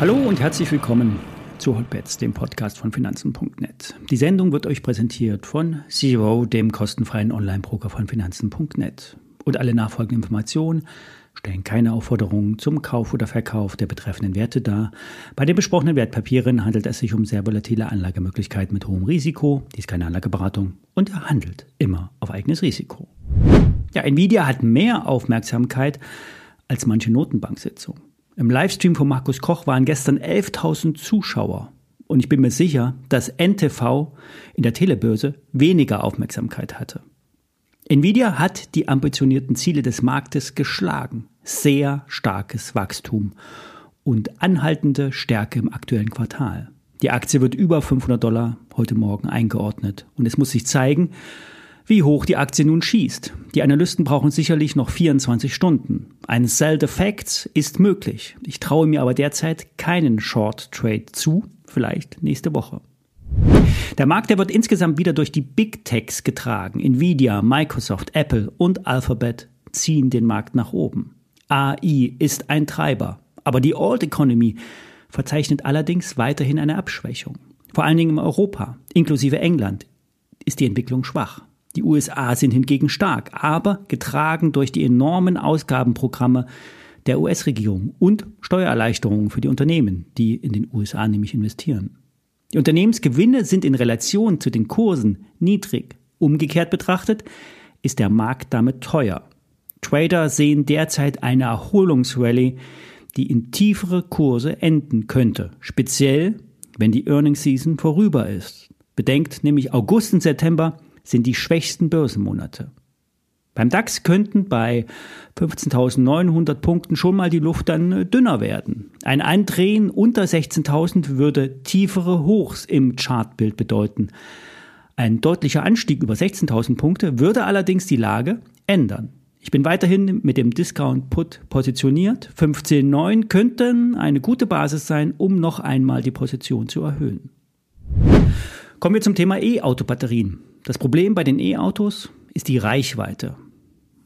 Hallo und herzlich willkommen zu Hotbets, dem Podcast von Finanzen.net. Die Sendung wird euch präsentiert von Zero, dem kostenfreien Online-Broker von Finanzen.net. Und alle nachfolgenden Informationen stellen keine Aufforderungen zum Kauf oder Verkauf der betreffenden Werte dar. Bei den besprochenen Wertpapieren handelt es sich um sehr volatile Anlagemöglichkeiten mit hohem Risiko. Dies ist keine Anlageberatung und er handelt immer auf eigenes Risiko. Ja, Nvidia hat mehr Aufmerksamkeit als manche Notenbanksitzung. Im Livestream von Markus Koch waren gestern 11.000 Zuschauer. Und ich bin mir sicher, dass NTV in der Telebörse weniger Aufmerksamkeit hatte. Nvidia hat die ambitionierten Ziele des Marktes geschlagen. Sehr starkes Wachstum und anhaltende Stärke im aktuellen Quartal. Die Aktie wird über 500 Dollar heute Morgen eingeordnet. Und es muss sich zeigen, wie hoch die Aktie nun schießt. Die Analysten brauchen sicherlich noch 24 Stunden. Ein Sell the Facts ist möglich. Ich traue mir aber derzeit keinen Short Trade zu, vielleicht nächste Woche. Der Markt, der wird insgesamt wieder durch die Big Techs getragen. Nvidia, Microsoft, Apple und Alphabet ziehen den Markt nach oben. AI ist ein Treiber. Aber die Old Economy verzeichnet allerdings weiterhin eine Abschwächung. Vor allen Dingen in Europa, inklusive England, ist die Entwicklung schwach. Die USA sind hingegen stark, aber getragen durch die enormen Ausgabenprogramme der US-Regierung und Steuererleichterungen für die Unternehmen, die in den USA nämlich investieren. Die Unternehmensgewinne sind in Relation zu den Kursen niedrig. Umgekehrt betrachtet ist der Markt damit teuer. Trader sehen derzeit eine Erholungsrallye, die in tiefere Kurse enden könnte, speziell wenn die Earnings Season vorüber ist. Bedenkt nämlich August und September sind die schwächsten Börsenmonate. Beim DAX könnten bei 15.900 Punkten schon mal die Luft dann äh, dünner werden. Ein Eindrehen unter 16.000 würde tiefere Hochs im Chartbild bedeuten. Ein deutlicher Anstieg über 16.000 Punkte würde allerdings die Lage ändern. Ich bin weiterhin mit dem Discount Put positioniert. 15.9 könnten eine gute Basis sein, um noch einmal die Position zu erhöhen. Kommen wir zum Thema E-Auto-Batterien. Das Problem bei den E-Autos ist die Reichweite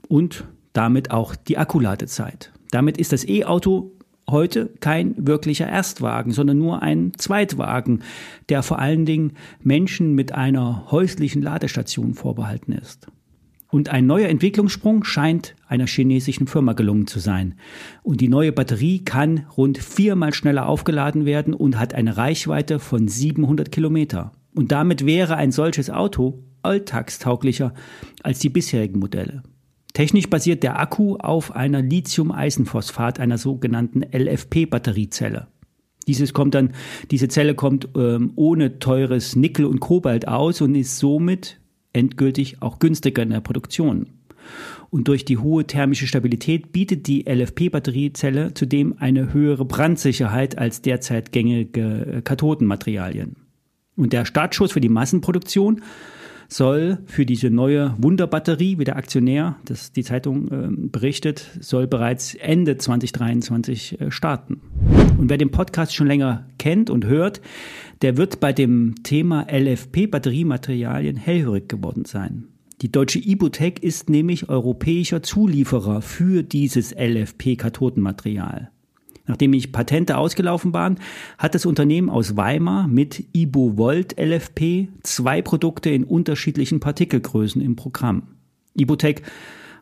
und damit auch die Akkuladezeit. Damit ist das E-Auto heute kein wirklicher Erstwagen, sondern nur ein Zweitwagen, der vor allen Dingen Menschen mit einer häuslichen Ladestation vorbehalten ist. Und ein neuer Entwicklungssprung scheint einer chinesischen Firma gelungen zu sein. Und die neue Batterie kann rund viermal schneller aufgeladen werden und hat eine Reichweite von 700 Kilometer. Und damit wäre ein solches Auto alltagstauglicher als die bisherigen Modelle. Technisch basiert der Akku auf einer Lithium-Eisenphosphat, einer sogenannten LFP-Batteriezelle. Dieses kommt dann, diese Zelle kommt ähm, ohne teures Nickel und Kobalt aus und ist somit endgültig auch günstiger in der Produktion. Und durch die hohe thermische Stabilität bietet die LFP-Batteriezelle zudem eine höhere Brandsicherheit als derzeit gängige Kathodenmaterialien. Und der Startschuss für die Massenproduktion soll für diese neue Wunderbatterie, wie der Aktionär, das die Zeitung äh, berichtet, soll bereits Ende 2023 äh, starten. Und wer den Podcast schon länger kennt und hört, der wird bei dem Thema LFP-Batteriematerialien hellhörig geworden sein. Die deutsche Ibutec ist nämlich europäischer Zulieferer für dieses LFP-Kathodenmaterial. Nachdem ich Patente ausgelaufen waren, hat das Unternehmen aus Weimar mit IboVolt LFP zwei Produkte in unterschiedlichen Partikelgrößen im Programm. Ibotec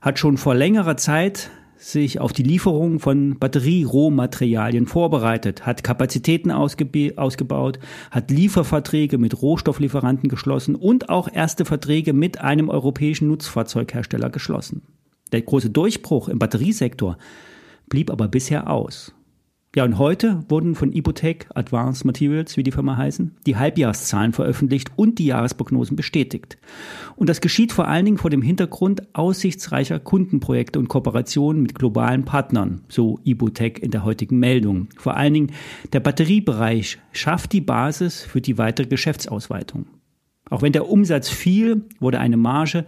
hat schon vor längerer Zeit sich auf die Lieferung von Batterierohmaterialien vorbereitet, hat Kapazitäten ausgebaut, hat Lieferverträge mit Rohstofflieferanten geschlossen und auch erste Verträge mit einem europäischen Nutzfahrzeughersteller geschlossen. Der große Durchbruch im Batteriesektor blieb aber bisher aus. Ja, und heute wurden von Ibotec Advanced Materials, wie die Firma heißen, die Halbjahreszahlen veröffentlicht und die Jahresprognosen bestätigt. Und das geschieht vor allen Dingen vor dem Hintergrund aussichtsreicher Kundenprojekte und Kooperationen mit globalen Partnern, so Ibotec in der heutigen Meldung. Vor allen Dingen der Batteriebereich schafft die Basis für die weitere Geschäftsausweitung. Auch wenn der Umsatz fiel, wurde eine Marge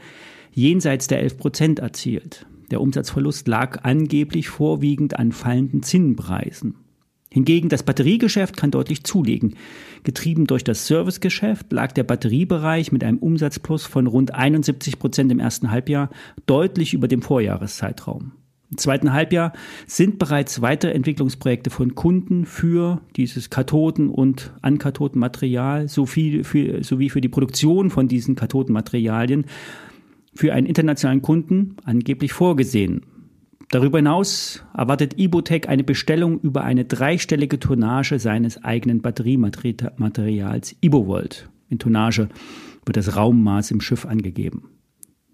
jenseits der 11 Prozent erzielt. Der Umsatzverlust lag angeblich vorwiegend an fallenden Zinnpreisen. Hingegen das Batteriegeschäft kann deutlich zulegen. Getrieben durch das Servicegeschäft lag der Batteriebereich mit einem Umsatzplus von rund 71 Prozent im ersten Halbjahr deutlich über dem Vorjahreszeitraum. Im zweiten Halbjahr sind bereits weitere Entwicklungsprojekte von Kunden für dieses Kathoden- und Ankathodenmaterial sowie für, sowie für die Produktion von diesen Kathodenmaterialien für einen internationalen Kunden angeblich vorgesehen. Darüber hinaus erwartet Ibotec eine Bestellung über eine dreistellige Tonnage seines eigenen Batteriematerials Ibovolt. In Tonnage wird das Raummaß im Schiff angegeben.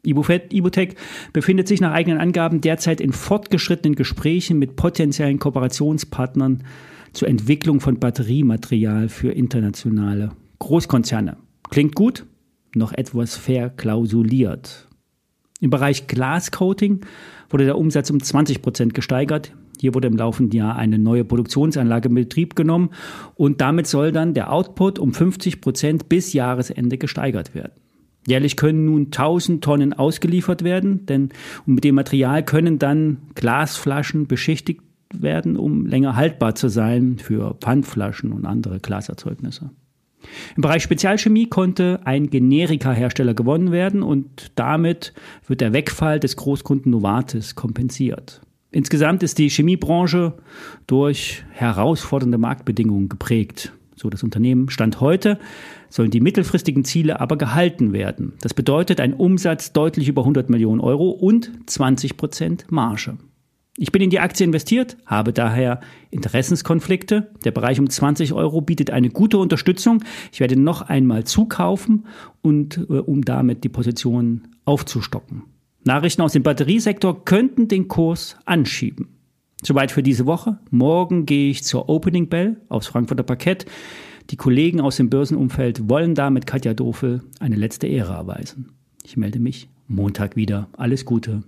Ibotec befindet sich nach eigenen Angaben derzeit in fortgeschrittenen Gesprächen mit potenziellen Kooperationspartnern zur Entwicklung von Batteriematerial für internationale Großkonzerne. Klingt gut, noch etwas verklausuliert. Im Bereich Glascoating wurde der Umsatz um 20 Prozent gesteigert. Hier wurde im laufenden Jahr eine neue Produktionsanlage in Betrieb genommen und damit soll dann der Output um 50 Prozent bis Jahresende gesteigert werden. Jährlich können nun 1000 Tonnen ausgeliefert werden, denn mit dem Material können dann Glasflaschen beschichtigt werden, um länger haltbar zu sein für Pfandflaschen und andere Glaserzeugnisse. Im Bereich Spezialchemie konnte ein Generika-Hersteller gewonnen werden und damit wird der Wegfall des Großkunden Novartis kompensiert. Insgesamt ist die Chemiebranche durch herausfordernde Marktbedingungen geprägt. So das Unternehmen Stand heute sollen die mittelfristigen Ziele aber gehalten werden. Das bedeutet ein Umsatz deutlich über 100 Millionen Euro und 20 Prozent Marge. Ich bin in die Aktie investiert, habe daher Interessenskonflikte. Der Bereich um 20 Euro bietet eine gute Unterstützung. Ich werde noch einmal zukaufen und äh, um damit die Position aufzustocken. Nachrichten aus dem Batteriesektor könnten den Kurs anschieben. Soweit für diese Woche. Morgen gehe ich zur Opening Bell aufs Frankfurter Parkett. Die Kollegen aus dem Börsenumfeld wollen da mit Katja Dofel eine letzte Ehre erweisen. Ich melde mich Montag wieder. Alles Gute.